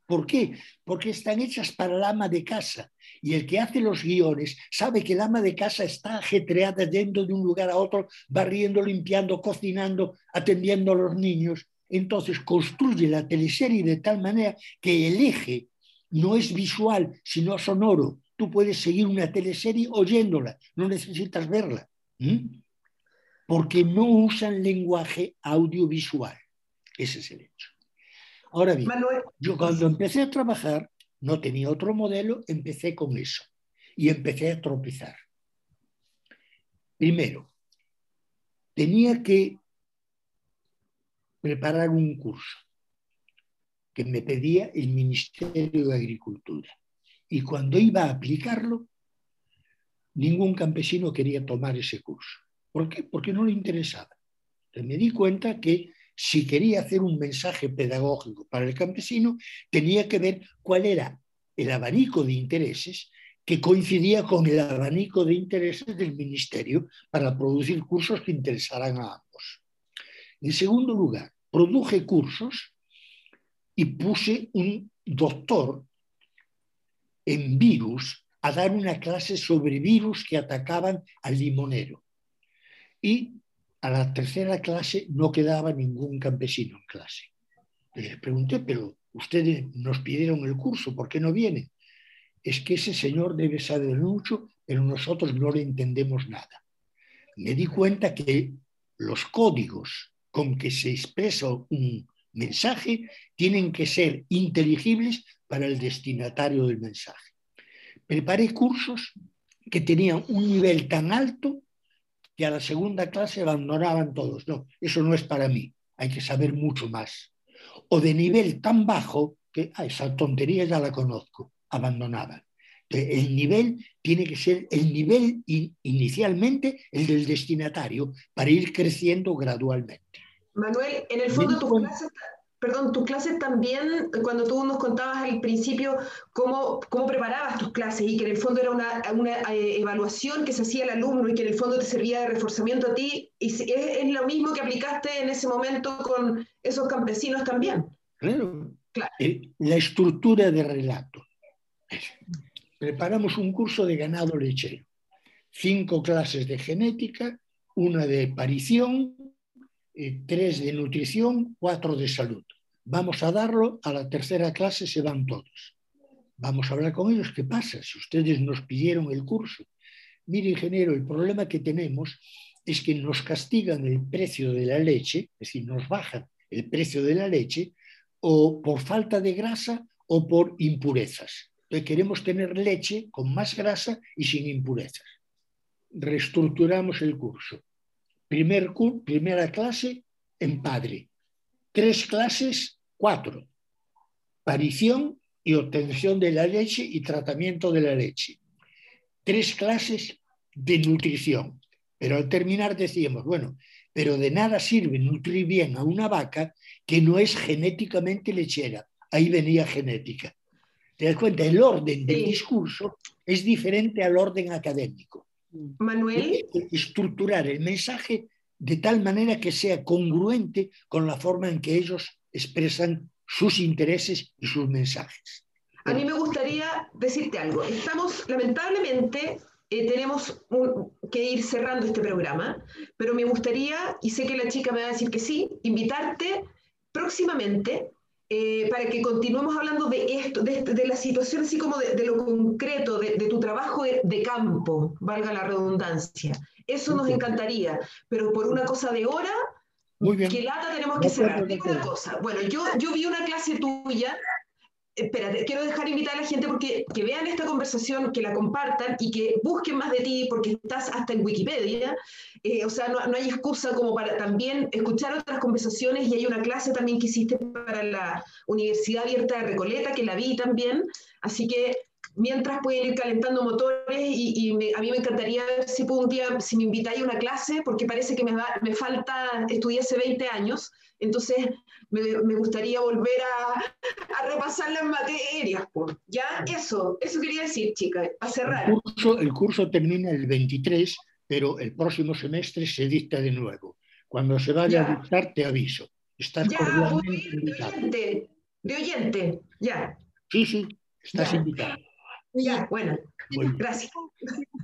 ¿Por qué? Porque están hechas para el ama de casa. Y el que hace los guiones sabe que el ama de casa está ajetreada yendo de un lugar a otro, barriendo, limpiando, cocinando, atendiendo a los niños. Entonces construye la teleserie de tal manera que el eje no es visual, sino sonoro. Tú puedes seguir una teleserie oyéndola, no necesitas verla. Porque no usan lenguaje audiovisual. Ese es el hecho. Ahora bien, yo cuando empecé a trabajar no tenía otro modelo, empecé con eso y empecé a tropezar. Primero, tenía que preparar un curso que me pedía el Ministerio de Agricultura. Y cuando iba a aplicarlo, ningún campesino quería tomar ese curso. ¿Por qué? Porque no le interesaba. Entonces me di cuenta que si quería hacer un mensaje pedagógico para el campesino, tenía que ver cuál era el abanico de intereses que coincidía con el abanico de intereses del ministerio para producir cursos que interesaran a ambos. En segundo lugar, produje cursos y puse un doctor en virus a dar una clase sobre virus que atacaban al limonero. Y a la tercera clase no quedaba ningún campesino en clase. Les pregunté, pero ustedes nos pidieron el curso, ¿por qué no vienen? Es que ese señor debe saber mucho, pero nosotros no le entendemos nada. Me di cuenta que los códigos con que se expresa un mensaje tienen que ser inteligibles para el destinatario del mensaje. Preparé cursos que tenían un nivel tan alto que a la segunda clase abandonaban todos. No, eso no es para mí, hay que saber mucho más. O de nivel tan bajo que ah, esa tontería ya la conozco, abandonaban. El nivel tiene que ser el nivel inicialmente el del destinatario para ir creciendo gradualmente. Manuel, en el fondo tus clases, perdón, tus clases también, cuando tú nos contabas al principio cómo, cómo preparabas tus clases y que en el fondo era una, una eh, evaluación que se hacía al alumno y que en el fondo te servía de reforzamiento a ti, y es, es, lo mismo que aplicaste en ese momento con esos campesinos también. Claro. claro. La estructura de relato. Preparamos un curso de ganado lechero, cinco clases de genética, una de parición, eh, tres de nutrición, cuatro de salud. Vamos a darlo, a la tercera clase se van todos. Vamos a hablar con ellos, ¿qué pasa? Si ustedes nos pidieron el curso. Mire, ingeniero, el problema que tenemos es que nos castigan el precio de la leche, es decir, nos bajan el precio de la leche, o por falta de grasa o por impurezas. Entonces queremos tener leche con más grasa y sin impurezas. Reestructuramos el curso. Primer, primera clase en padre. Tres clases, cuatro. Parición y obtención de la leche y tratamiento de la leche. Tres clases de nutrición. Pero al terminar decíamos, bueno, pero de nada sirve nutrir bien a una vaca que no es genéticamente lechera. Ahí venía genética. ¿Te das cuenta? El orden del discurso es diferente al orden académico. Manuel. Estructurar el mensaje de tal manera que sea congruente con la forma en que ellos expresan sus intereses y sus mensajes. A mí me gustaría decirte algo. Estamos, lamentablemente, eh, tenemos que ir cerrando este programa, pero me gustaría, y sé que la chica me va a decir que sí, invitarte próximamente eh, para que continuemos hablando de esto, de, de la situación así como de, de lo concreto, de, tu trabajo de, campo, valga la redundancia. Eso nos encantaría, pero por una cosa de hora, Muy bien. lata tenemos que cerrar. Una cosa, bueno, yo, yo vi una clase tuya espérate, quiero dejar invitar a la gente porque que vean esta conversación, que la compartan y que busquen más de ti porque estás hasta en Wikipedia. Eh, o sea, no, no, hay excusa como para también escuchar otras conversaciones y hay una clase también que hiciste para la Universidad Abierta de Recoleta que la vi también. Así que mientras pueden ir calentando motores y, y a mí me encantaría ver si un día, si me invitáis a una clase, porque parece que me, va, me falta, estudié hace 20 años, entonces me, me gustaría volver a, a, repasar las materias. Pues. Ya, eso, eso quería decir, chica, a cerrar. El curso, el curso termina el 23, pero el próximo semestre se dicta de nuevo. Cuando se vaya ya. a dictar, te aviso. Estás ya, cordialmente de oyente, de oyente, ya. Sí, sí, estás Ya. invitado. Ya, bueno, Bueno. gracias.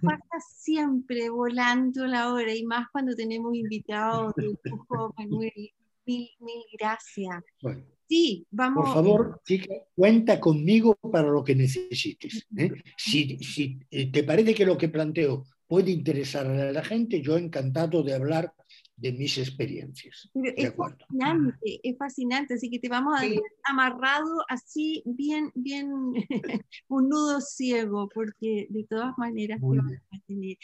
Pasa siempre volando la hora y más cuando tenemos invitados de lujo, Manuel. Mil, mil gracias. Bueno, Sí, vamos. por favor, chica, cuenta conmigo para lo que necesites. ¿eh? Si, si eh, te parece que lo que planteo puede interesar a la gente, yo encantado de hablar de mis experiencias. Pero De es acuerdo. fascinante, es fascinante, así que te vamos a Sí. dejar amarrado así, bien, bien, *laughs* un nudo ciego, porque de todas maneras te Muy vamos bien. a tener.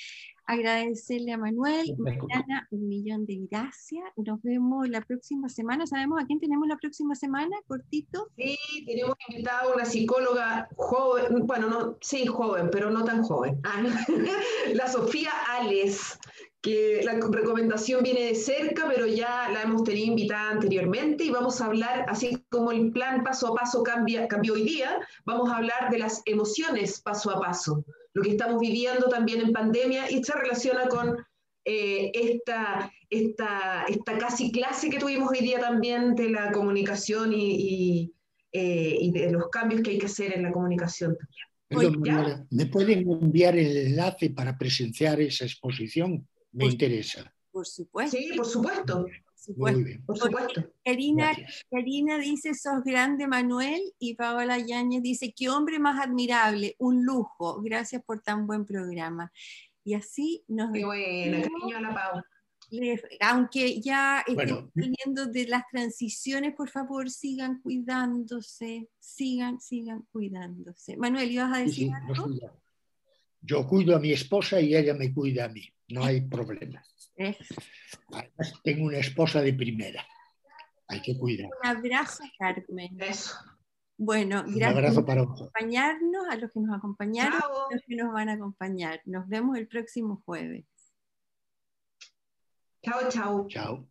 Agradecerle a Manuel. Mariana, un millón de gracias. Nos vemos la próxima semana. ¿Sabemos a quién tenemos la próxima semana? Cortito. Sí, tenemos invitado a una psicóloga joven, bueno, no, sí, joven, pero no tan joven. Ah, *laughs* la Sofía Ales, que la recomendación viene de cerca, pero ya la hemos tenido invitada anteriormente y vamos a hablar, así como el plan paso a paso cambia, cambió hoy día, vamos a hablar de las emociones paso a paso, lo que estamos viviendo también en pandemia y se relaciona con eh, esta, esta, esta casi clase que tuvimos hoy día también de la comunicación y, y, eh, y de los cambios que hay que hacer en la comunicación también. Perdón, ya. ¿me pueden enviar el enlace para presenciar esa exposición? Me interesa. Por supuesto, Sí, por supuesto, por supuesto. Muy bien. por supuesto. Karina. Karina dice, sos grande Manuel, y Paola Yáñez dice, qué hombre más admirable, un lujo, gracias por tan buen programa. Y así nos Qué buena, despedimos. cariño a la Pau. Aunque ya estemos Bueno. saliendo de las transiciones, por favor, sigan cuidándose, sigan, sigan cuidándose. Manuel, ¿ibas a decir sí, algo? Yo cuido a mi esposa y ella me cuida a mí. No hay problema. Además, tengo una esposa de primera. Hay que cuidar. un abrazo, Carmen. Eso. Bueno, Un gracias abrazo por para acompañarnos, a los que nos acompañaron, Chao. a los que nos van a acompañar. Nos vemos el próximo jueves. Chao, chao. Chao.